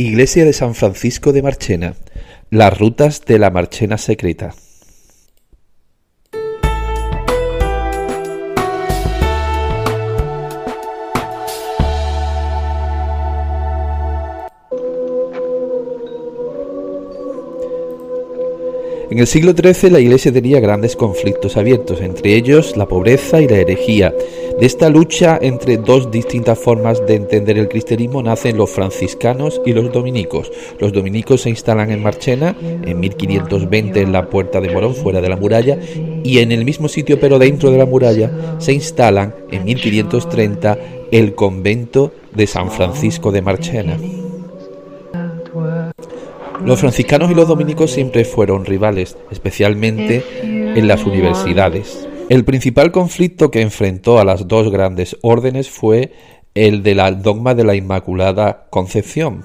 Iglesia de San Francisco de Marchena. Las rutas de la Marchena secreta. En el siglo XIII la Iglesia tenía grandes conflictos abiertos, entre ellos la pobreza y la herejía. De esta lucha entre dos distintas formas de entender el cristianismo nacen los franciscanos y los dominicos. Los dominicos se instalan en Marchena en 1520 en la Puerta de Morón, fuera de la muralla, y en el mismo sitio pero dentro de la muralla se instalan en 1530 el convento de San Francisco de Marchena. Los franciscanos y los dominicos siempre fueron rivales, especialmente en las universidades. El principal conflicto que enfrentó a las dos grandes órdenes fue el del dogma de la Inmaculada Concepción.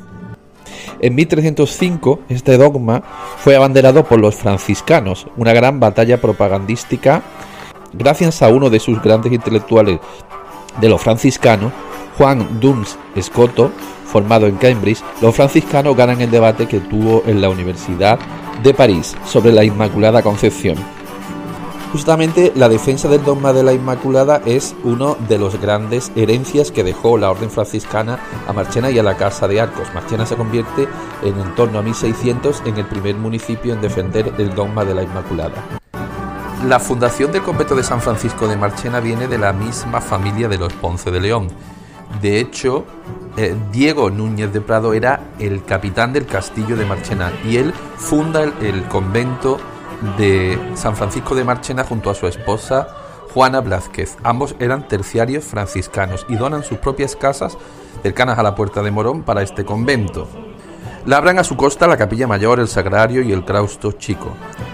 En 1305 este dogma fue abanderado por los franciscanos, una gran batalla propagandística gracias a uno de sus grandes intelectuales de los franciscanos, Juan Duns Escoto, formado en Cambridge, los franciscanos ganan el debate que tuvo en la Universidad de París sobre la Inmaculada Concepción. Justamente la defensa del dogma de la Inmaculada es uno de los grandes herencias que dejó la orden franciscana a Marchena y a la Casa de Arcos. Marchena se convierte en, en torno a 1600 en el primer municipio en defender el dogma de la Inmaculada. La fundación del convento de San Francisco de Marchena viene de la misma familia de los Ponce de León. De hecho, eh, Diego Núñez de Prado era el capitán del castillo de Marchena y él funda el, convento de San Francisco de Marchena junto a su esposa Juana Blázquez. Ambos eran terciarios franciscanos y donan sus propias casas cercanas a la Puerta de Morón para este convento. Labran a su costa la capilla mayor, el sagrario y el claustro chico,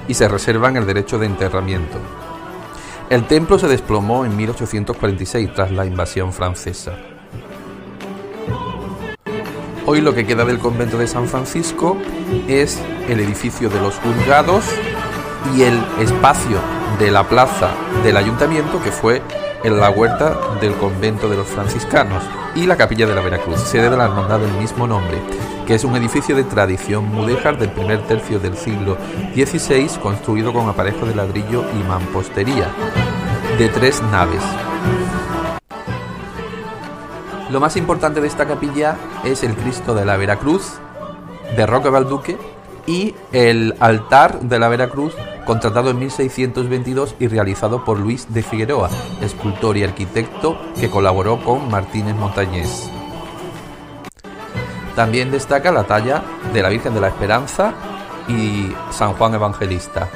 y se reservan el derecho de enterramiento. El templo se desplomó en 1846 tras la invasión francesa. Hoy lo que queda del convento de San Francisco es el edificio de los juzgados y el espacio de la plaza del ayuntamiento que fue en la huerta del convento de los franciscanos y la capilla de la Veracruz, sede de la hermandad del mismo nombre, que es un edificio de tradición mudéjar del primer tercio del siglo XVI construido con aparejos de ladrillo y mampostería, de tres naves. Lo más importante de esta capilla es el Cristo de la Veracruz, de Roque Balduque, y el altar de la Veracruz, contratado en 1622 y realizado por Luis de Figueroa, escultor y arquitecto que colaboró con Martínez Montañés. También destaca la talla de la Virgen de la Esperanza y San Juan Evangelista.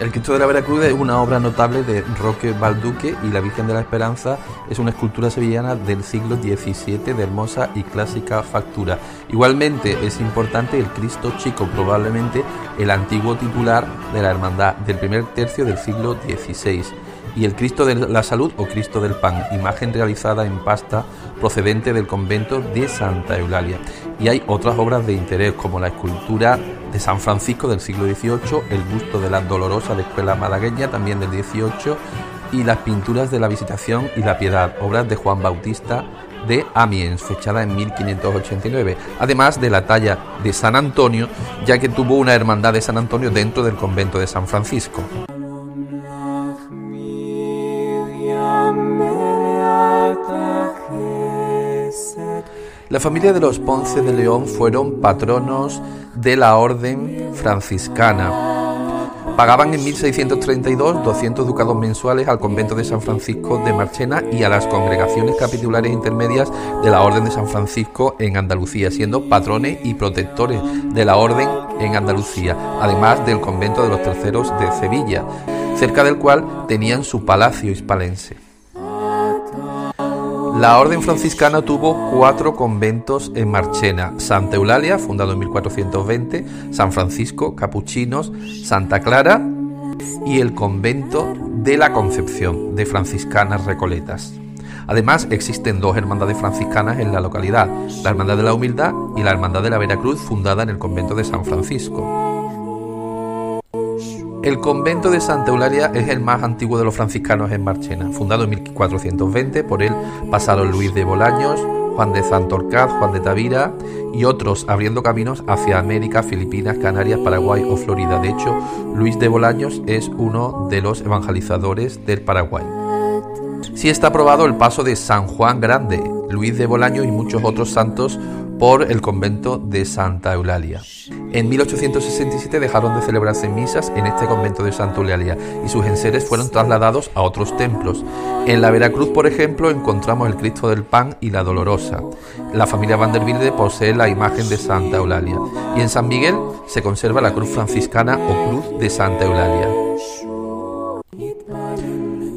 El Cristo de la Veracruz es una obra notable de Roque Balduque y la Virgen de la Esperanza es una escultura sevillana del siglo XVII de hermosa y clásica factura. Igualmente es importante el Cristo Chico, probablemente el antiguo titular de la Hermandad del primer tercio del siglo XVI y el Cristo de la Salud o Cristo del Pan, imagen realizada en pasta procedente del convento de Santa Eulalia. Y hay otras obras de interés como la escultura de San Francisco del siglo XVIII, el busto de la Dolorosa de Escuela Malagueña también del XVIII y las pinturas de la Visitación y la Piedad, obras de Juan Bautista de Amiens, fechada en 1589, además de la talla de San Antonio, ya que tuvo una hermandad de San Antonio dentro del convento de San Francisco. La familia de los Ponce de León fueron patronos de la orden franciscana. Pagaban en 1632 200 ducados mensuales al convento de San Francisco de Marchena y a las congregaciones capitulares intermedias de la Orden de San Francisco en Andalucía, siendo patrones y protectores de la Orden en Andalucía, además del convento de los terceros de Sevilla, cerca del cual tenían su palacio hispalense. La orden franciscana tuvo cuatro conventos en Marchena, Santa Eulalia, fundado en 1420, San Francisco, Capuchinos, Santa Clara y el convento de la Concepción de franciscanas recoletas. Además, existen dos hermandades franciscanas en la localidad, la Hermandad de la Humildad y la Hermandad de la Veracruz, fundada en el convento de San Francisco. El convento de Santa Eulalia es el más antiguo de los franciscanos en Marchena, fundado en 1420 por el pasado Luis de Bolaños, Juan de Santorcaz, Juan de Tavira y otros abriendo caminos hacia América, Filipinas, Canarias, Paraguay o Florida. De hecho, Luis de Bolaños es uno de los evangelizadores del Paraguay. Sí está aprobado el paso de San Juan Grande, Luis de Bolaños y muchos otros santos por el convento de Santa Eulalia. En 1867 dejaron de celebrarse misas en este convento de Santa Eulalia y sus enseres fueron trasladados a otros templos. En la Veracruz, por ejemplo, encontramos el Cristo del Pan y la Dolorosa. La familia Vanderbilde posee la imagen de Santa Eulalia y en San Miguel se conserva la cruz franciscana o cruz de Santa Eulalia.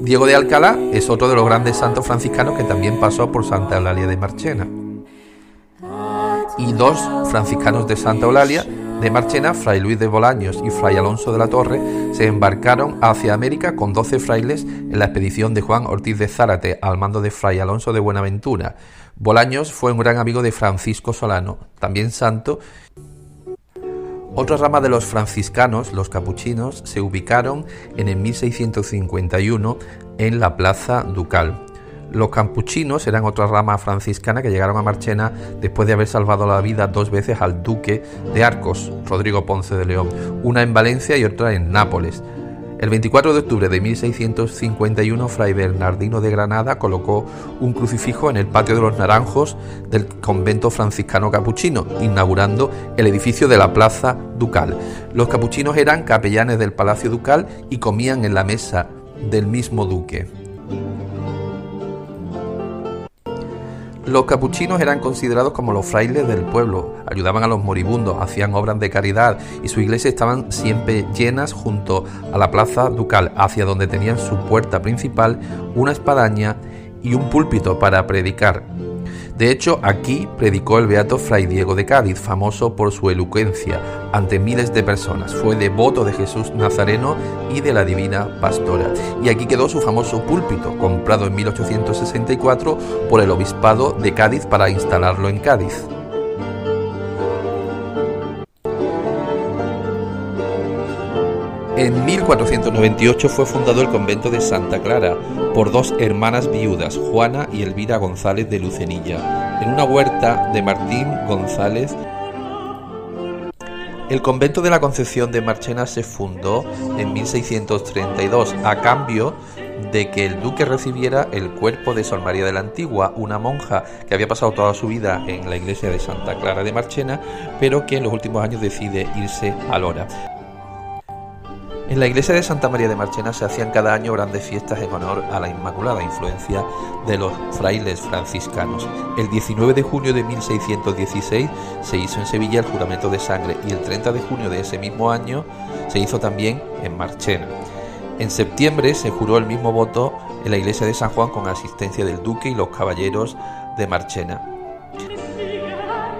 Diego de Alcalá es otro de los grandes santos franciscanos que también pasó por Santa Eulalia de Marchena y dos franciscanos de Santa Eulalia de Marchena, Fray Luis de Bolaños y Fray Alonso de la Torre, se embarcaron hacia América con doce frailes en la expedición de Juan Ortiz de Zárate al mando de Fray Alonso de Buenaventura. Bolaños fue un gran amigo de Francisco Solano, también santo. Otra rama de los franciscanos, los capuchinos, se ubicaron en el 1651 en la Plaza Ducal. Los campuchinos eran otra rama franciscana que llegaron a Marchena después de haber salvado la vida dos veces al duque de Arcos, Rodrigo Ponce de León, una en Valencia y otra en Nápoles. El 24 de octubre de 1651, Fray Bernardino de Granada colocó un crucifijo en el patio de los Naranjos del convento franciscano capuchino, inaugurando el edificio de la Plaza Ducal. Los capuchinos eran capellanes del Palacio Ducal y comían en la mesa del mismo duque. Los capuchinos eran considerados como los frailes del pueblo, ayudaban a los moribundos, hacían obras de caridad y su iglesia estaban siempre llenas junto a la plaza ducal, hacia donde tenían su puerta principal, una espadaña y un púlpito para predicar. De hecho, aquí predicó el beato Fray Diego de Cádiz, famoso por su elocuencia ante miles de personas. Fue devoto de Jesús Nazareno y de la Divina Pastora. Y aquí quedó su famoso púlpito, comprado en 1864 por el Obispado de Cádiz para instalarlo en Cádiz. En 1498 fue fundado el convento de Santa Clara por dos hermanas viudas, Juana y Elvira González de Lucenilla, en una huerta de Martín González. El convento de la Concepción de Marchena se fundó en 1632 a cambio de que el duque recibiera el cuerpo de Sor María de la Antigua, una monja que había pasado toda su vida en la iglesia de Santa Clara de Marchena, pero que en los últimos años decide irse a Lora. En la iglesia de Santa María de Marchena se hacían cada año grandes fiestas en honor a la Inmaculada, influencia de los frailes franciscanos. El 19 de junio de 1616 se hizo en Sevilla el juramento de sangre y el 30 de junio de ese mismo año se hizo también en Marchena. En septiembre se juró el mismo voto en la iglesia de San Juan con asistencia del duque y los caballeros de Marchena.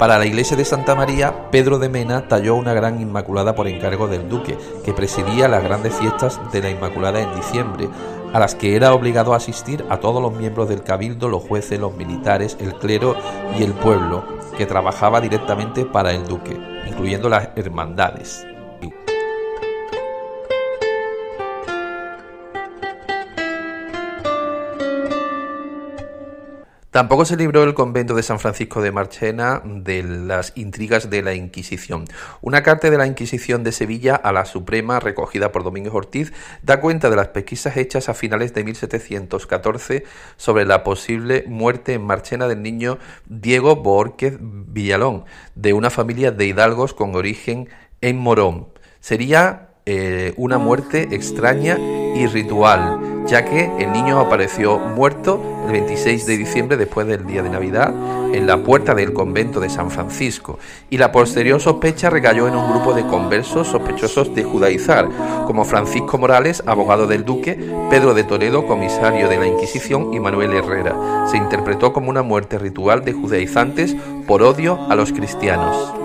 Para la iglesia de Santa María, Pedro de Mena talló una gran Inmaculada por encargo del duque, que presidía las grandes fiestas de la Inmaculada en diciembre, a las que era obligado a asistir a todos los miembros del cabildo, los jueces, los militares, el clero y el pueblo, que trabajaba directamente para el duque, incluyendo las hermandades. Tampoco se libró el convento de San Francisco de Marchena de las intrigas de la Inquisición. Una carta de la Inquisición de Sevilla a la Suprema, recogida por Domínguez Ortiz, da cuenta de las pesquisas hechas a finales de 1714 sobre la posible muerte en Marchena del niño Diego Borquez Villalón, de una familia de hidalgos con origen en Morón. Sería eh, una muerte extraña y ritual, ya que el niño apareció muerto el 26 de diciembre después del día de Navidad en la puerta del convento de San Francisco y la posterior sospecha recayó en un grupo de conversos sospechosos de judaizar, como Francisco Morales, abogado del duque, Pedro de Toledo, comisario de la Inquisición y Manuel Herrera. Se interpretó como una muerte ritual de judaizantes por odio a los cristianos.